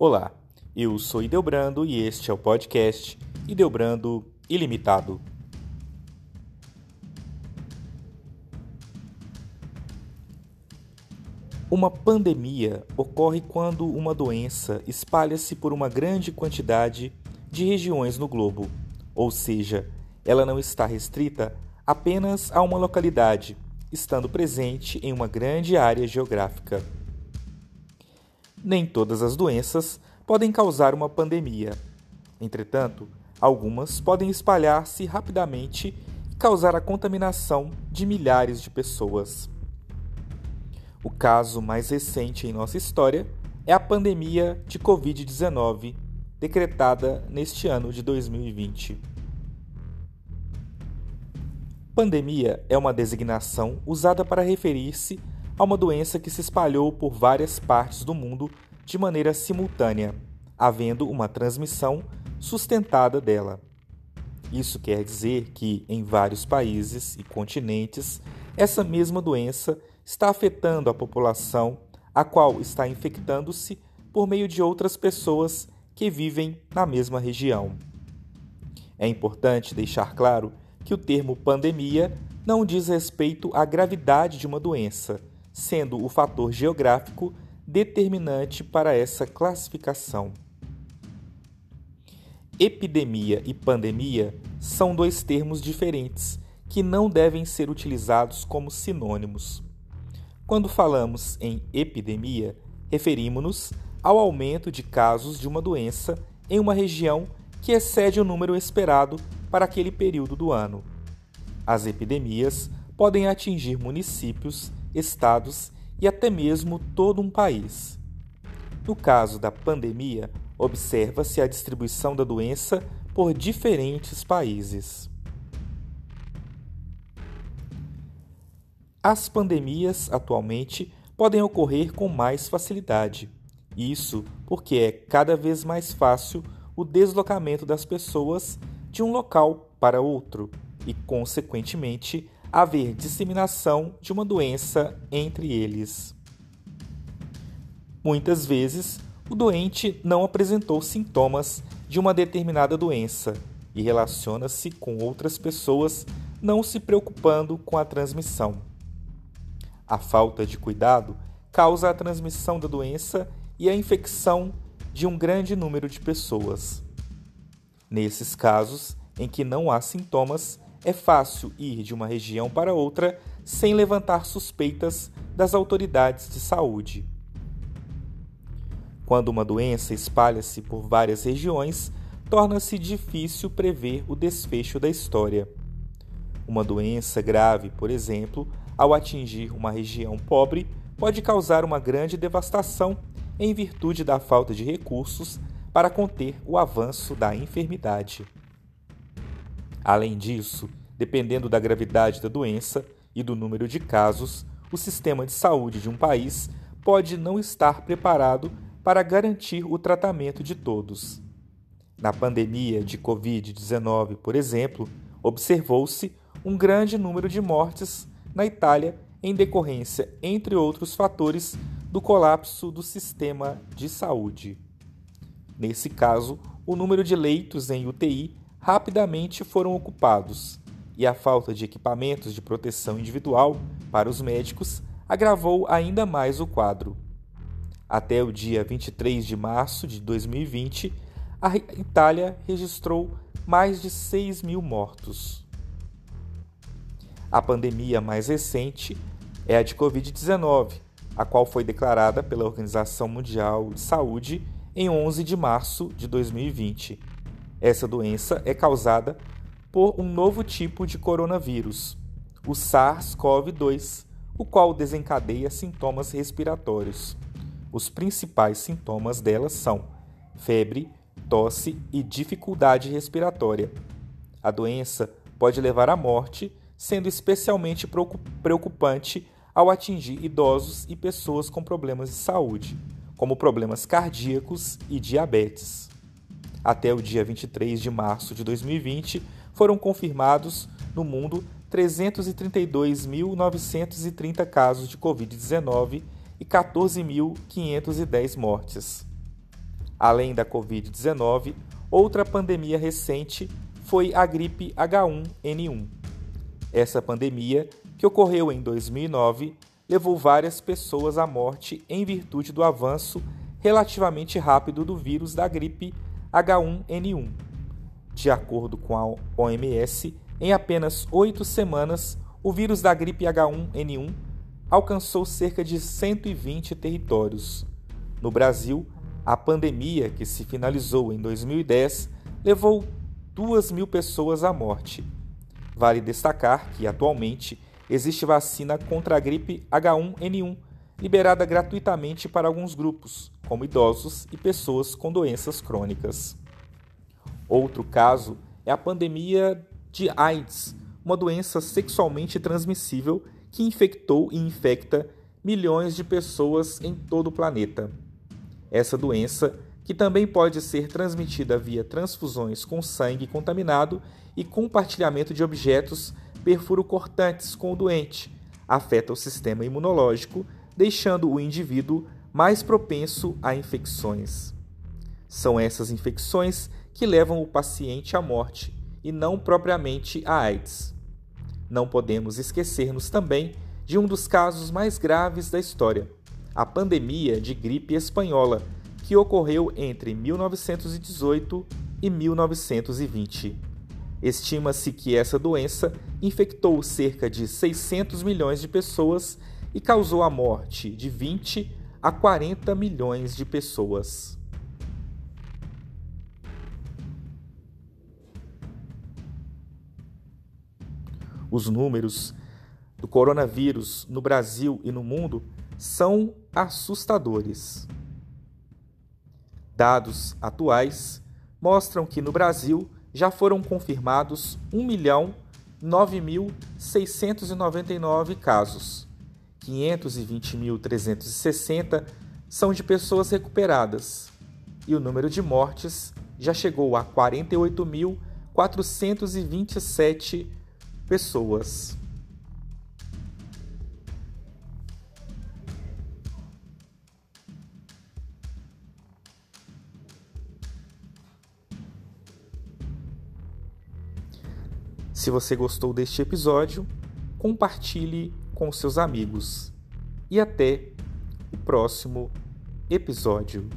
Olá, eu sou Ideobrando e este é o podcast Ideobrando Ilimitado. Uma pandemia ocorre quando uma doença espalha-se por uma grande quantidade de regiões no globo, ou seja, ela não está restrita apenas a uma localidade, estando presente em uma grande área geográfica. Nem todas as doenças podem causar uma pandemia. Entretanto, algumas podem espalhar-se rapidamente e causar a contaminação de milhares de pessoas. O caso mais recente em nossa história é a pandemia de Covid-19, decretada neste ano de 2020. Pandemia é uma designação usada para referir-se a uma doença que se espalhou por várias partes do mundo de maneira simultânea, havendo uma transmissão sustentada dela. Isso quer dizer que, em vários países e continentes, essa mesma doença está afetando a população, a qual está infectando-se por meio de outras pessoas que vivem na mesma região. É importante deixar claro que o termo pandemia não diz respeito à gravidade de uma doença, sendo o fator geográfico determinante para essa classificação. Epidemia e pandemia são dois termos diferentes que não devem ser utilizados como sinônimos. Quando falamos em epidemia, referimos-nos ao aumento de casos de uma doença em uma região que excede o número esperado para aquele período do ano. As epidemias podem atingir municípios, estados e até mesmo todo um país. No caso da pandemia, observa-se a distribuição da doença por diferentes países. As pandemias, atualmente, podem ocorrer com mais facilidade. Isso porque é cada vez mais fácil o deslocamento das pessoas de um local para outro e, consequentemente, haver disseminação de uma doença entre eles. Muitas vezes, o doente não apresentou sintomas de uma determinada doença e relaciona-se com outras pessoas, não se preocupando com a transmissão. A falta de cuidado causa a transmissão da doença e a infecção de um grande número de pessoas. Nesses casos, em que não há sintomas, é fácil ir de uma região para outra sem levantar suspeitas das autoridades de saúde. Quando uma doença espalha-se por várias regiões, torna-se difícil prever o desfecho da história. Uma doença grave, por exemplo, ao atingir uma região pobre, pode causar uma grande devastação em virtude da falta de recursos para conter o avanço da enfermidade. Além disso, dependendo da gravidade da doença e do número de casos, o sistema de saúde de um país pode não estar preparado para garantir o tratamento de todos. Na pandemia de Covid-19, por exemplo, observou-se um grande número de mortes na Itália em decorrência, entre outros fatores, do colapso do sistema de saúde. Nesse caso, o número de leitos em UTI rapidamente foram ocupados e a falta de equipamentos de proteção individual para os médicos agravou ainda mais o quadro. Até o dia 23 de março de 2020, a Itália registrou mais de 6 mil mortos. A pandemia mais recente é a de Covid-19, a qual foi declarada pela Organização Mundial de Saúde em 11 de março de 2020. Essa doença é causada por um novo tipo de coronavírus, o SARS-CoV-2, o qual desencadeia sintomas respiratórios. Os principais sintomas dela são febre, tosse e dificuldade respiratória. A doença pode levar à morte sendo especialmente preocupante ao atingir idosos e pessoas com problemas de saúde, como problemas cardíacos e diabetes. Até o dia 23 de março de 2020, foram confirmados no mundo 332.930 casos de Covid-19 e 14.510 mortes. Além da Covid-19, outra pandemia recente foi a gripe H1N1. Essa pandemia, que ocorreu em 2009, levou várias pessoas à morte em virtude do avanço relativamente rápido do vírus da gripe H1N1. De acordo com a OMS, em apenas oito semanas, o vírus da gripe H1N1 alcançou cerca de 120 territórios. No Brasil, a pandemia, que se finalizou em 2010, levou 2 mil pessoas à morte. Vale destacar que, atualmente, existe vacina contra a gripe H1N1 liberada gratuitamente para alguns grupos, como idosos e pessoas com doenças crônicas. Outro caso é a pandemia de AIDS, uma doença sexualmente transmissível que infectou e infecta milhões de pessoas em todo o planeta. Essa doença, que também pode ser transmitida via transfusões com sangue contaminado e compartilhamento de objetos perfuro-cortantes com o doente, afeta o sistema imunológico, deixando o indivíduo mais propenso a infecções. São essas infecções que levam o paciente à morte e não propriamente a AIDS. Não podemos esquecer-nos também de um dos casos mais graves da história, a pandemia de gripe espanhola, que ocorreu entre 1918 e 1920. Estima-se que essa doença infectou cerca de 600 milhões de pessoas e causou a morte de 20 a 40 milhões de pessoas. Os números do coronavírus no Brasil e no mundo são assustadores. Dados atuais mostram que no Brasil já foram confirmados 1.009.699 casos. 520.360 são de pessoas recuperadas e o número de mortes já chegou a 48.427 pessoas. Se você gostou deste episódio, compartilhe com seus amigos. E até o próximo episódio.